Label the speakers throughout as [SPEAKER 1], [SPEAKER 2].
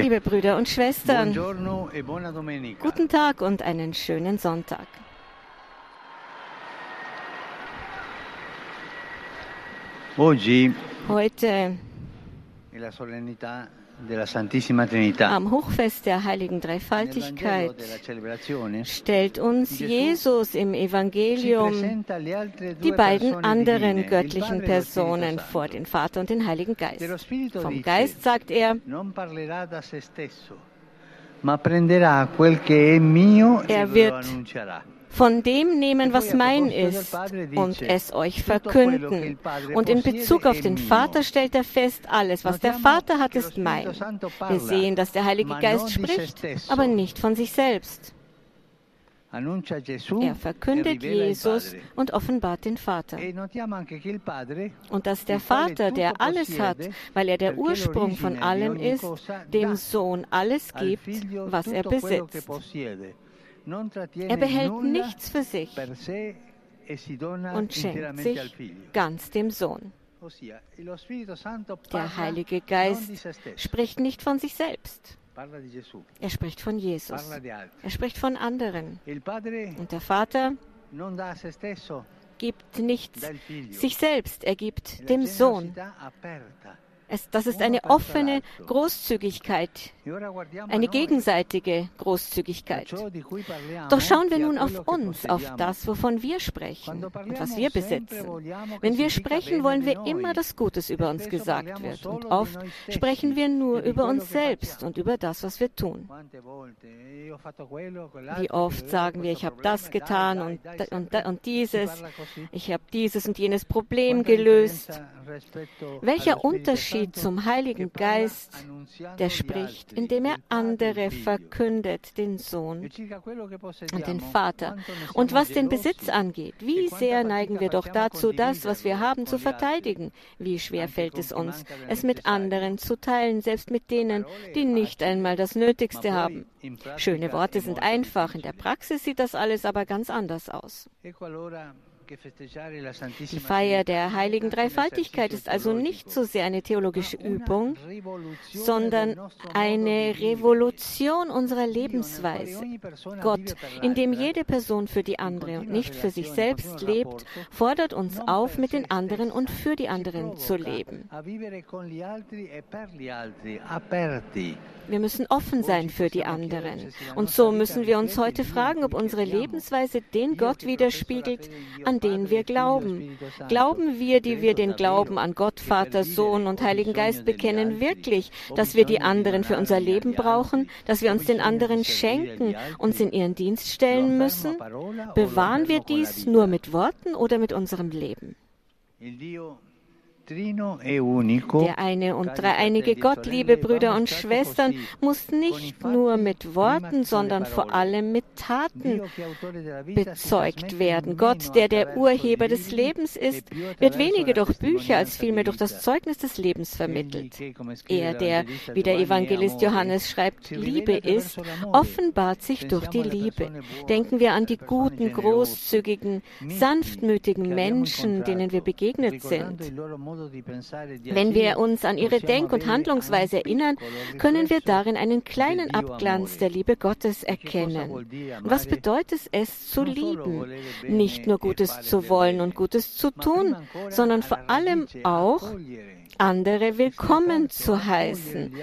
[SPEAKER 1] Liebe Brüder und Schwestern,
[SPEAKER 2] buongiorno e buona domenica.
[SPEAKER 1] guten Tag und einen schönen Sonntag.
[SPEAKER 2] Oggi
[SPEAKER 1] Heute am Hochfest der heiligen Dreifaltigkeit stellt uns Jesus im Evangelium die beiden anderen göttlichen
[SPEAKER 2] e Spirito
[SPEAKER 1] Personen vor, den Vater und den Heiligen Geist. Vom Geist sagt er,
[SPEAKER 2] e
[SPEAKER 1] Er wird. Von dem nehmen, was mein ist, und es euch verkünden. Und in Bezug auf den Vater stellt er fest, alles, was der Vater hat, ist mein. Wir sehen, dass der Heilige Geist spricht, aber nicht von sich selbst. Er
[SPEAKER 2] e
[SPEAKER 1] verkündet Jesus und offenbart den Vater.
[SPEAKER 2] E
[SPEAKER 1] Und dass der Vater, der alles hat, weil er der Ursprung von allem ist, dem Sohn alles
[SPEAKER 2] al
[SPEAKER 1] gibt, was er besitzt. Er behält nichts für sich
[SPEAKER 2] e
[SPEAKER 1] und schenkt sich ganz dem Sohn. Der Heilige Geist spricht nicht von sich selbst. Er spricht von Jesus. Er spricht von anderen. Und der Vater gibt nichts sich selbst, er gibt
[SPEAKER 2] La
[SPEAKER 1] dem Sohn. Es, das ist eine offene Großzügigkeit, eine gegenseitige Großzügigkeit. Doch schauen wir nun auf uns, auf das, wovon wir sprechen und was wir besitzen. Wenn wir sprechen, wollen wir immer das Gutes über uns gesagt wird. Und oft sprechen wir nur über uns selbst und über das, was wir tun.
[SPEAKER 2] Eh,
[SPEAKER 1] Wie oft
[SPEAKER 2] quello,
[SPEAKER 1] sagen wir, ich habe das getan und, und, und dieses, ich habe dieses und jenes Problem gelöst. Welcher Unterschied
[SPEAKER 2] Santo
[SPEAKER 1] zum Heiligen Geist, der spricht, indem er andere verkündet, den Sohn und den Vater. Und was den Besitz angeht, wie sehr neigen wir doch dazu, das, was wir haben, zu verteidigen. Wie schwer fällt es uns, es mit anderen zu teilen, selbst mit denen, die nicht einmal das Nötigste haben. Schöne Worte sind einfach, in der. Praxis sieht das alles aber ganz anders aus. Die Feier der heiligen Dreifaltigkeit ist also
[SPEAKER 2] esercizio
[SPEAKER 1] nicht so sehr eine theologische Übung, sondern eine. Revolution unserer Lebensweise. Gott, in dem jede Person für die andere und nicht für sich selbst lebt, fordert uns auf, mit den anderen und für die anderen zu leben.
[SPEAKER 2] e.
[SPEAKER 1] Wir müssen offen sein für die anderen. Und so müssen wir uns heute fragen, ob unsere Lebensweise den Gott widerspiegelt, an den wir glauben. Glauben wir, die wir den Glauben an Gott, Vater, Sohn und Heiligen Geist bekennen, wirklich, dass wir die anderen für unser Leben brauchen, dass wir uns den anderen schenken, uns in ihren Dienst stellen müssen? Bewahren wir dies nur mit Worten oder mit unserem Leben? Der eine und dreieinige
[SPEAKER 2] e
[SPEAKER 1] Gott, liebe Brüder und Schwestern, muss nicht nur mit Worten, sondern vor allem mit Taten bezeugt werden. Gott, der der Urheber des Lebens
[SPEAKER 2] e
[SPEAKER 1] ist, wird weniger durch Bücher als vielmehr durch das. Zeugnis des Lebens vermittelt. Er, der, wie der Evangelist Johannes schreibt, Liebe ist, offenbart sich durch die Liebe. Denken wir an die guten, großzügigen, sanftmütigen Menschen, denen wir begegnet sind. Wenn wir uns an ihre Denk- und Handlungsweise erinnern, können wir darin einen kleinen Abglanz der Liebe Gottes erkennen. was bedeutet es, zu lieben? Nicht nur
[SPEAKER 2] e
[SPEAKER 1] Gutes zu wollen und Gutes zu tun, sondern vor allem auch andere willkommen zu heißen,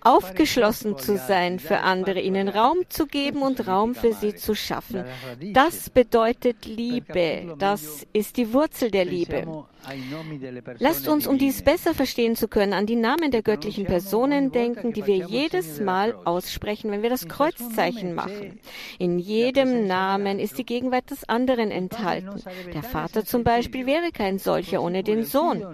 [SPEAKER 1] aufgeschlossen zu sein für andere, ihnen Raum zu geben und Raum für sie zu schaffen. Das bedeutet Liebe. Das ist die Wurzel der Liebe. Lasst uns, um dies besser verstehen zu können, an die Namen der göttlichen Personen denken, die wir jedes Mal aussprechen, wenn wir das Kreuzzeichen machen. In jedem Namen ist die Gegenwart des anderen enthalten. Der Vater zum Beispiel wäre kein solcher ohne den Sohn.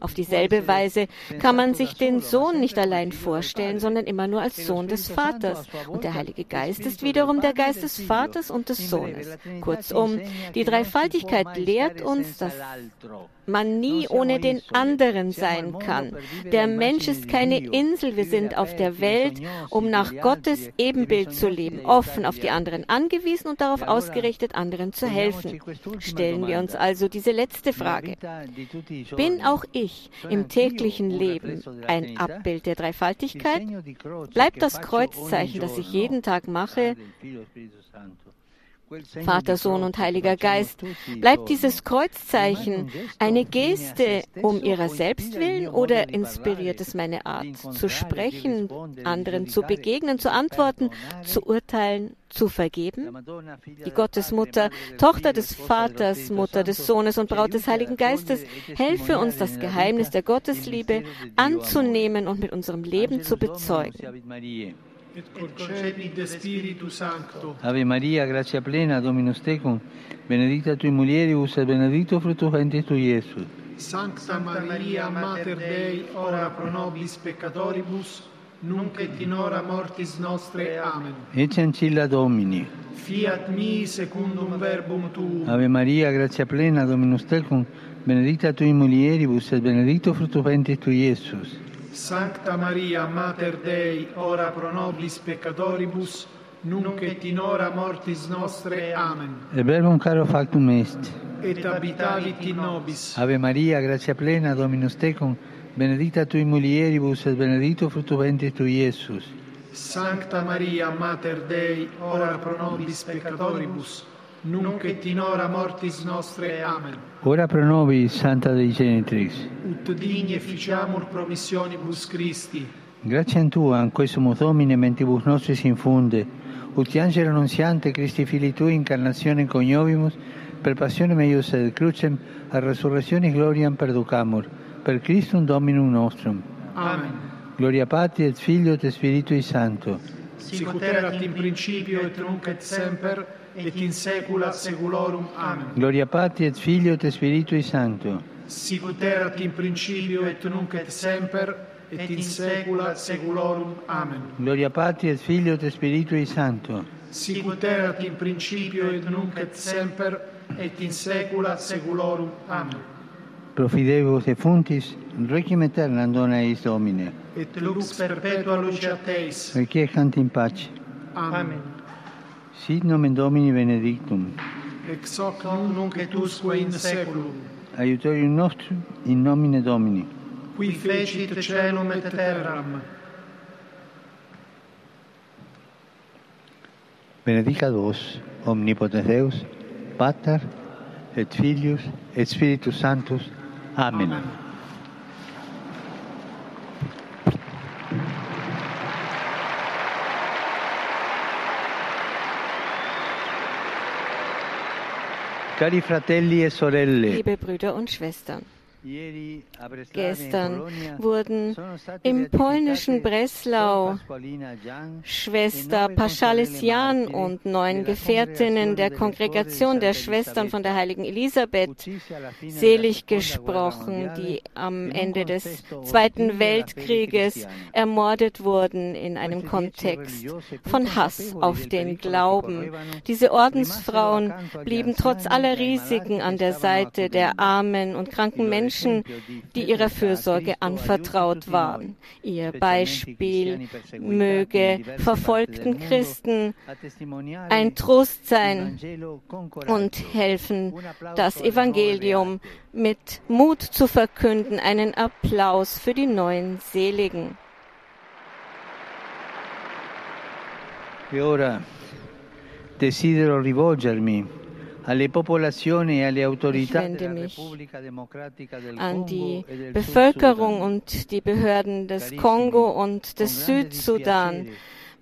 [SPEAKER 1] Auf dieselbe Weise kann man sich den Sohn nicht allein vorstellen, sondern immer nur als Sohn des Vaters. Und der Heilige Geist ist wiederum der Geist des Vaters und des Sohnes. Kurzum, die Dreifaltigkeit lehrt uns, dass man nie ohne den anderen sein kann. Der Mensch ist keine Insel, wir sind auf der Welt, um nach Gottes Ebenbild zu leben, offen auf die anderen angewiesen und darauf ausgerichtet, anderen zu helfen. Stellen wir uns also diese letzte Frage. Bin auch ich im täglichen Leben ein Abbild der Dreifaltigkeit? Bleibt das Kreuzzeichen, das ich jeden Tag mache, Vater, Sohn und Heiliger Geist, bleibt dieses Kreuzzeichen eine Geste um ihrer selbst willen oder inspiriert es meine Art zu sprechen, anderen zu begegnen, zu antworten, zu urteilen, zu vergeben? Die Gottesmutter, Tochter des Vaters, Mutter des Sohnes und Braut des Heiligen Geistes, helfe uns, das Geheimnis der Gottesliebe anzunehmen und mit unserem Leben zu bezeugen
[SPEAKER 3] et concepit Spiritu Sancto.
[SPEAKER 2] Ave Maria, gratia plena, Dominus tecum, benedicta tui mulieribus et benedictus fructus ventris tui, Iesus.
[SPEAKER 3] Sancta Maria, Mater Dei, ora pro nobis peccatoribus, nunc et in hora mortis nostre. Amen.
[SPEAKER 2] Ecce ancilla Domini.
[SPEAKER 3] Fiat mi secundum verbum tuum.
[SPEAKER 2] Ave Maria, gratia plena, Dominus tecum, benedicta tui mulieribus et benedictus fructus ventris tui, Iesus.
[SPEAKER 3] Sancta Maria, Mater Dei, ora pro nobis peccatoribus, nunc et in hora mortis nostre. Amen.
[SPEAKER 2] E verbum caro factum est.
[SPEAKER 3] Et habitavit in nobis.
[SPEAKER 2] Ave Maria, gratia plena, Dominus tecum, benedicta tui mulieribus et benedictus fructus ventris tui, Iesus.
[SPEAKER 3] Sancta Maria, Mater Dei, ora pro nobis peccatoribus, nunc et in hora mortis nostre. Amen.
[SPEAKER 2] Ora pro nobis, Santa Dei Genitrix.
[SPEAKER 3] Ut digni efficiamur promissionibus Christi.
[SPEAKER 2] Grazie Tua, in questo Domine, mentibus nostris infunde, ut angelo annunziante Christi Fili Tui, incarnazione coniovimus, per passione meius et crucem, a resurrectionis gloriam perducamur, per Christum Dominum nostrum.
[SPEAKER 3] Amen.
[SPEAKER 2] Gloria Patri et Filio et Spiritui Sancto.
[SPEAKER 3] Sicut erat in principio et nunc et semper, et in saecula saeculorum. Amen.
[SPEAKER 2] Gloria Patri et Filio et Spiritui Sancto.
[SPEAKER 3] Sicut erat in principio et nunc et semper, et in saecula saeculorum. Amen.
[SPEAKER 2] Gloria Patri et Filio et Spiritui Sancto.
[SPEAKER 3] Sicut erat in principio et nunc et semper, et in saecula saeculorum. Amen.
[SPEAKER 2] profidebus et fontis requiem aeternam dona eis Domine.
[SPEAKER 3] Et lux perpetua lucia Teis.
[SPEAKER 2] Requiescant in pace.
[SPEAKER 3] Amen.
[SPEAKER 2] Sit nomen Domini benedictum.
[SPEAKER 3] Ex hoc nunc et usque in saeculum
[SPEAKER 2] Aiutorium nostrum in nomine Domini.
[SPEAKER 3] Qui fecit celum et terram.
[SPEAKER 2] benedicat vos, omnipotens Deus, Pater, et Filius, et Spiritus Sanctus, Amen.
[SPEAKER 3] Amen.
[SPEAKER 2] Cari fratelli e sorelle,
[SPEAKER 1] Liebe Brüder und Schwestern, gestern wurden im polnischen Breslau Schwester Paschalis Jan und neun Gefährtinnen der Kongregation der Schwestern von der heiligen Elisabeth selig gesprochen, die am Ende des Zweiten Weltkrieges ermordet wurden in einem Kontext von Hass auf den Glauben. Diese Ordensfrauen blieben trotz aller Risiken an der Seite der armen und kranken Menschen, die ihrer Fürsorge anvertraut waren. Ihr Beispiel möge verfolgten Christen ein Trost sein und helfen, das Evangelium mit Mut zu verkünden. Einen Applaus für die neuen Seligen.
[SPEAKER 2] E ora desidero rivolgermi alle popolazioni alle autorità
[SPEAKER 1] wende mich An die Bevölkerung und die Behörden des Kongo und des Südsudan.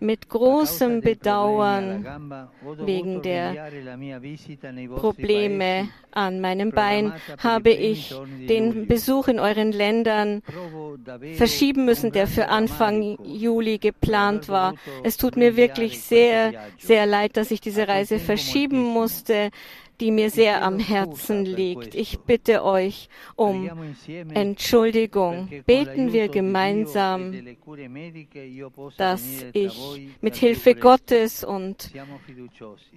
[SPEAKER 1] Mit großem Bedauern wegen der Probleme an meinem Bein habe ich den Besuch in euren Ländern verschieben müssen, der für Anfang Juli geplant war. Es tut mir wirklich sehr, sehr leid, dass ich diese Reise verschieben musste, die mir sehr am Herzen liegt. Ich bitte euch um Entschuldigung. Beten wir
[SPEAKER 2] e
[SPEAKER 1] gemeinsam,
[SPEAKER 2] possa
[SPEAKER 1] dass ich mit Hilfe. Gottes und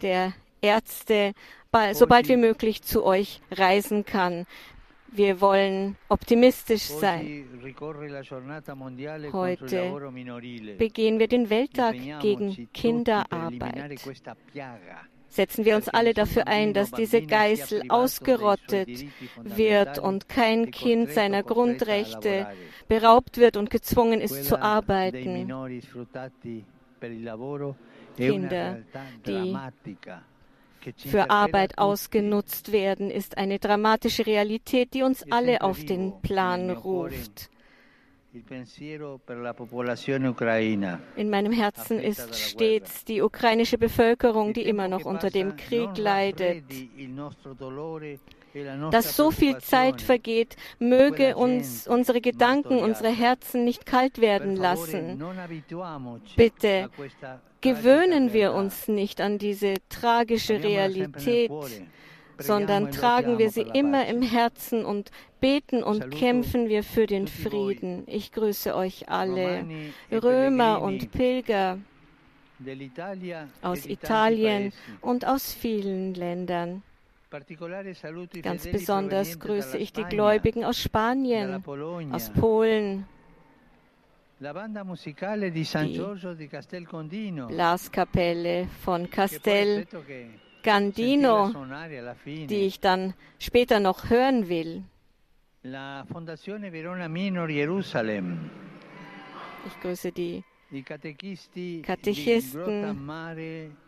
[SPEAKER 1] der Ärzte so bald wie möglich zu euch reisen kann. Wir wollen optimistisch sein. Heute begehen wir den Welttag gegen Kinderarbeit. Setzen wir uns alle dafür ein, dass diese Geißel ausgerottet wird und kein Kind seiner Grundrechte beraubt wird und gezwungen ist zu arbeiten. Kinder, die für Arbeit ausgenutzt werden, ist eine dramatische Realität, die uns alle auf den Plan ruft. In meinem Herzen ist stets die ukrainische Bevölkerung, die immer noch unter dem Krieg leidet. Dass so viel Zeit vergeht, möge uns unsere Gedanken, unsere Herzen nicht kalt werden lassen. Bitte gewöhnen wir uns nicht an diese tragische Realität, sondern tragen wir sie immer im Herzen und beten und kämpfen wir für den Frieden. Ich grüße euch alle, Römer und Pilger aus Italien und aus vielen Ländern. Ganz besonders grüße ich die Gläubigen aus Spanien, aus Polen, die Blaskapelle von Castel Gandino, die ich dann später noch hören will. Ich grüße die Katechisten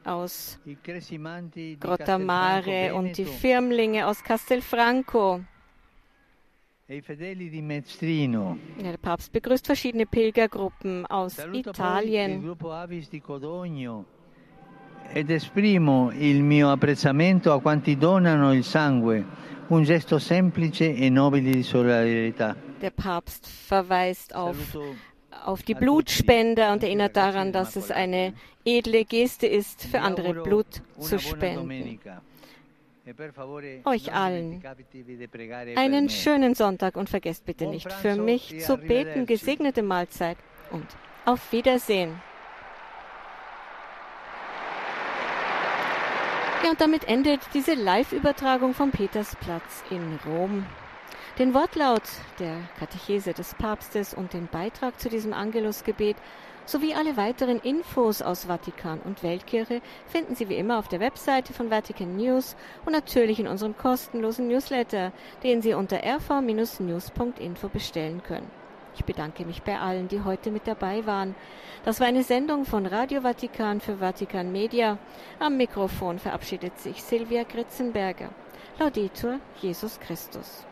[SPEAKER 1] aus Grottamare und die Firmlinge aus Castelfranco. Der Papst begrüßt verschiedene Pilgergruppen aus Italien.
[SPEAKER 2] Ed esprimo il mio apprezzamento a quanti donano il sangue, un gesto semplice e nobile di solidarietà.
[SPEAKER 1] Der Papst verweist auf, auf die Blutspender und erinnert daran, dass es eine edle Geste ist, für andere Blut zu spenden euch allen einen schönen Sonntag und vergesst bitte nicht für mich zu beten. Gesegnete Mahlzeit und auf Wiedersehen. Ja, und damit endet diese Live-Übertragung vom Petersplatz in Rom. Den Wortlaut der Katechese des Papstes und den Beitrag zu diesem Angelusgebet sowie alle weiteren Infos aus Vatikan und Weltkirche finden Sie wie immer auf der Webseite von Vatican News und natürlich in unserem kostenlosen Newsletter, den Sie unter rv-news.info bestellen können. Ich bedanke mich bei allen, die heute mit dabei waren. Das war eine Sendung von Radio Vatikan für Vatikan Media. Am Mikrofon verabschiedet sich Silvia Gritzenberger. Laudetur Jesus Christus.